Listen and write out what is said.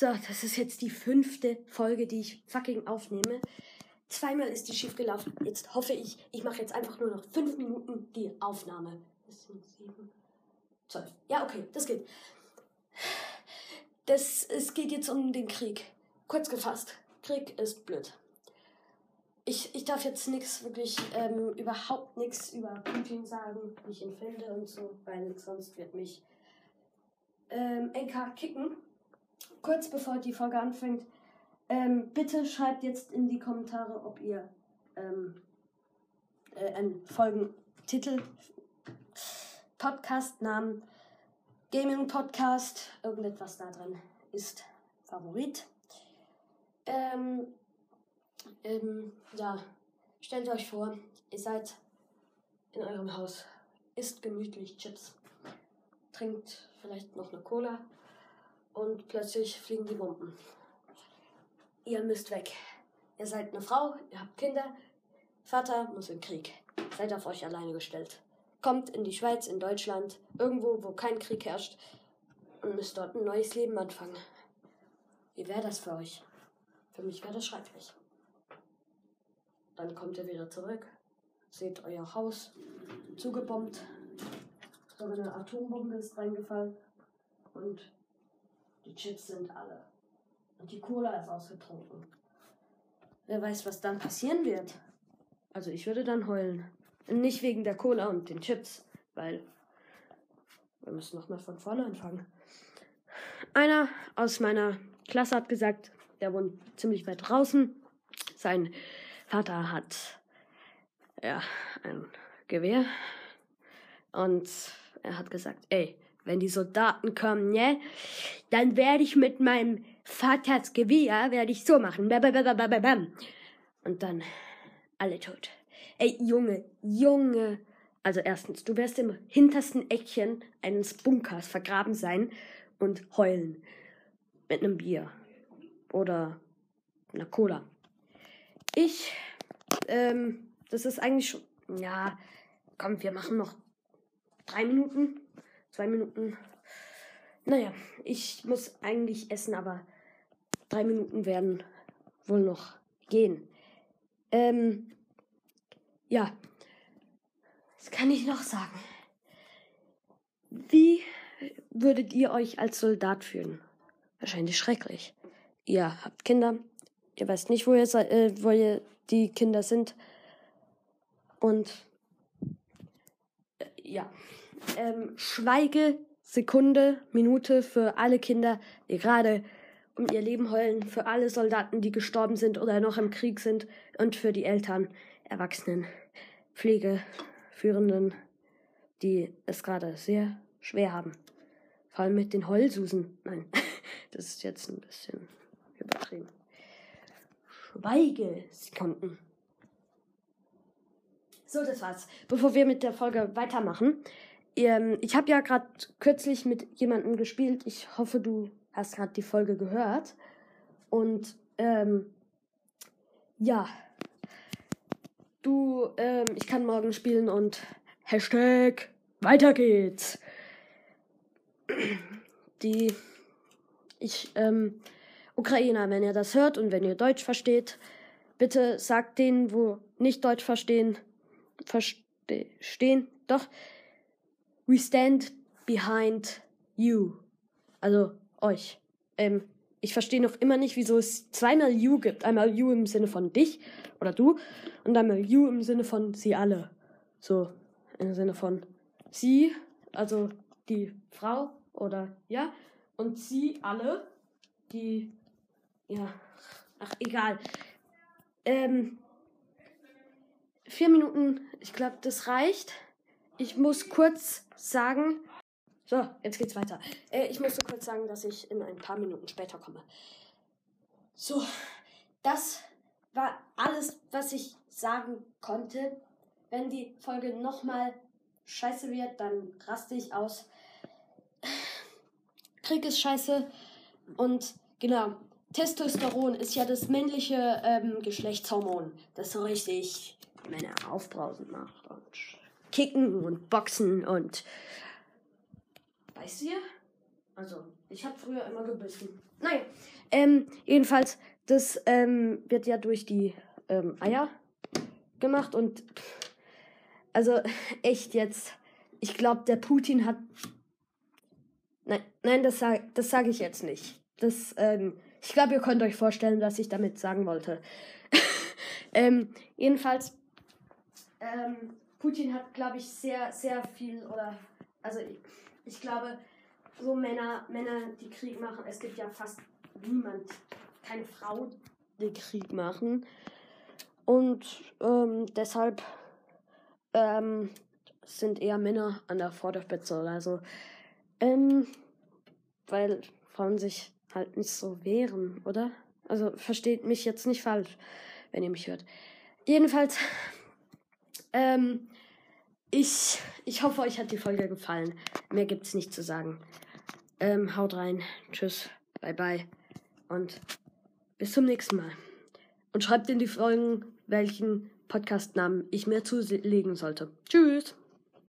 So, das ist jetzt die fünfte Folge, die ich fucking aufnehme. Zweimal ist die schief gelaufen. Jetzt hoffe ich, ich mache jetzt einfach nur noch fünf Minuten die Aufnahme. Das sind sieben, zwölf. Ja, okay, das geht. Das, es geht jetzt um den Krieg. Kurz gefasst, Krieg ist blöd. Ich, ich darf jetzt nichts, wirklich ähm, überhaupt nichts über Putin sagen, wie ich ihn finde und so, weil sonst wird mich ähm, NK kicken kurz bevor die Folge anfängt, ähm, bitte schreibt jetzt in die Kommentare, ob ihr ähm, äh, einen Folgentitel, Podcast-Namen, Gaming-Podcast, irgendetwas da drin ist Favorit. Ähm, ähm, ja, stellt euch vor, ihr seid in eurem Haus, isst gemütlich Chips, trinkt vielleicht noch eine Cola und plötzlich fliegen die Bomben. Ihr müsst weg. Ihr seid eine Frau, ihr habt Kinder, Vater muss im Krieg. Seid auf euch alleine gestellt. Kommt in die Schweiz, in Deutschland, irgendwo, wo kein Krieg herrscht und müsst dort ein neues Leben anfangen. Wie wäre das für euch? Für mich wäre das schrecklich. Dann kommt ihr wieder zurück, seht euer Haus zugebombt, so eine Atombombe ist reingefallen und die Chips sind alle. Und die Cola ist ausgetrunken. Wer weiß, was dann passieren wird. Also ich würde dann heulen. Nicht wegen der Cola und den Chips, weil wir müssen nochmal von vorne anfangen. Einer aus meiner Klasse hat gesagt, der wohnt ziemlich weit draußen. Sein Vater hat ja ein Gewehr und er hat gesagt, ey, wenn die Soldaten kommen, ne? Dann werde ich mit meinem Vaters Gewehr, werde ich so machen. Und dann alle tot. Ey, Junge, Junge. Also erstens, du wirst im hintersten Eckchen eines Bunkers vergraben sein und heulen. Mit einem Bier. Oder einer Cola. Ich, ähm, das ist eigentlich schon, ja, komm, wir machen noch drei Minuten zwei Minuten. Naja, ich muss eigentlich essen, aber drei Minuten werden wohl noch gehen. Ähm, ja, was kann ich noch sagen? Wie würdet ihr euch als Soldat fühlen? Wahrscheinlich schrecklich. Ihr habt Kinder, ihr weißt nicht, wo ihr, äh, wo ihr die Kinder sind. Und ja ähm, Schweigesekunde, Minute für alle Kinder, die gerade um ihr Leben heulen, für alle Soldaten, die gestorben sind oder noch im Krieg sind und für die Eltern, Erwachsenen, Pflegeführenden, die es gerade sehr schwer haben. Vor allem mit den Heulsusen. Nein, das ist jetzt ein bisschen übertrieben. Schweigesekunden. So, das war's. Bevor wir mit der Folge weitermachen, ähm, ich habe ja gerade kürzlich mit jemandem gespielt. Ich hoffe, du hast gerade die Folge gehört. Und ähm, ja, du, ähm, ich kann morgen spielen und Hashtag weiter geht's. Die, ich, ähm, Ukrainer, wenn ihr das hört und wenn ihr Deutsch versteht, bitte sagt denen, wo nicht Deutsch verstehen, verstehen, doch, We stand behind you. Also euch. Ähm, ich verstehe noch immer nicht, wieso es zweimal you gibt. Einmal you im Sinne von dich oder du und einmal you im Sinne von sie alle. So, im Sinne von sie, also die Frau oder ja, und sie alle, die, ja, ach, egal. Ähm, vier Minuten, ich glaube, das reicht ich muss kurz sagen. So, jetzt geht's weiter. Äh, ich musste kurz sagen, dass ich in ein paar Minuten später komme. So, das war alles, was ich sagen konnte. Wenn die Folge nochmal scheiße wird, dann raste ich aus. Krieg ist scheiße. Und genau, Testosteron ist ja das männliche ähm, Geschlechtshormon, das so richtig Männer aufbrausend macht und Kicken und Boxen und. Weißt du? Also, Ich habe früher immer gebissen. Naja, ähm, jedenfalls, das ähm, wird ja durch die ähm, Eier gemacht und also echt jetzt, ich glaube, der Putin hat. Nein, nein, das sage das sag ich jetzt nicht. Das, ähm, ich glaube, ihr könnt euch vorstellen, was ich damit sagen wollte. ähm, jedenfalls, ähm, Putin hat, glaube ich, sehr, sehr viel oder, also ich, ich glaube, so Männer, Männer, die Krieg machen, es gibt ja fast niemand, keine Frau, die Krieg machen. Und ähm, deshalb ähm, sind eher Männer an der Vorderspitze oder so. Ähm, weil Frauen sich halt nicht so wehren, oder? Also versteht mich jetzt nicht falsch, wenn ihr mich hört. Jedenfalls, ähm, ich, ich hoffe, euch hat die Folge gefallen. Mehr gibt's nicht zu sagen. Ähm, haut rein. Tschüss. Bye bye. Und bis zum nächsten Mal. Und schreibt in die Folgen, welchen Podcastnamen ich mir zulegen sollte. Tschüss.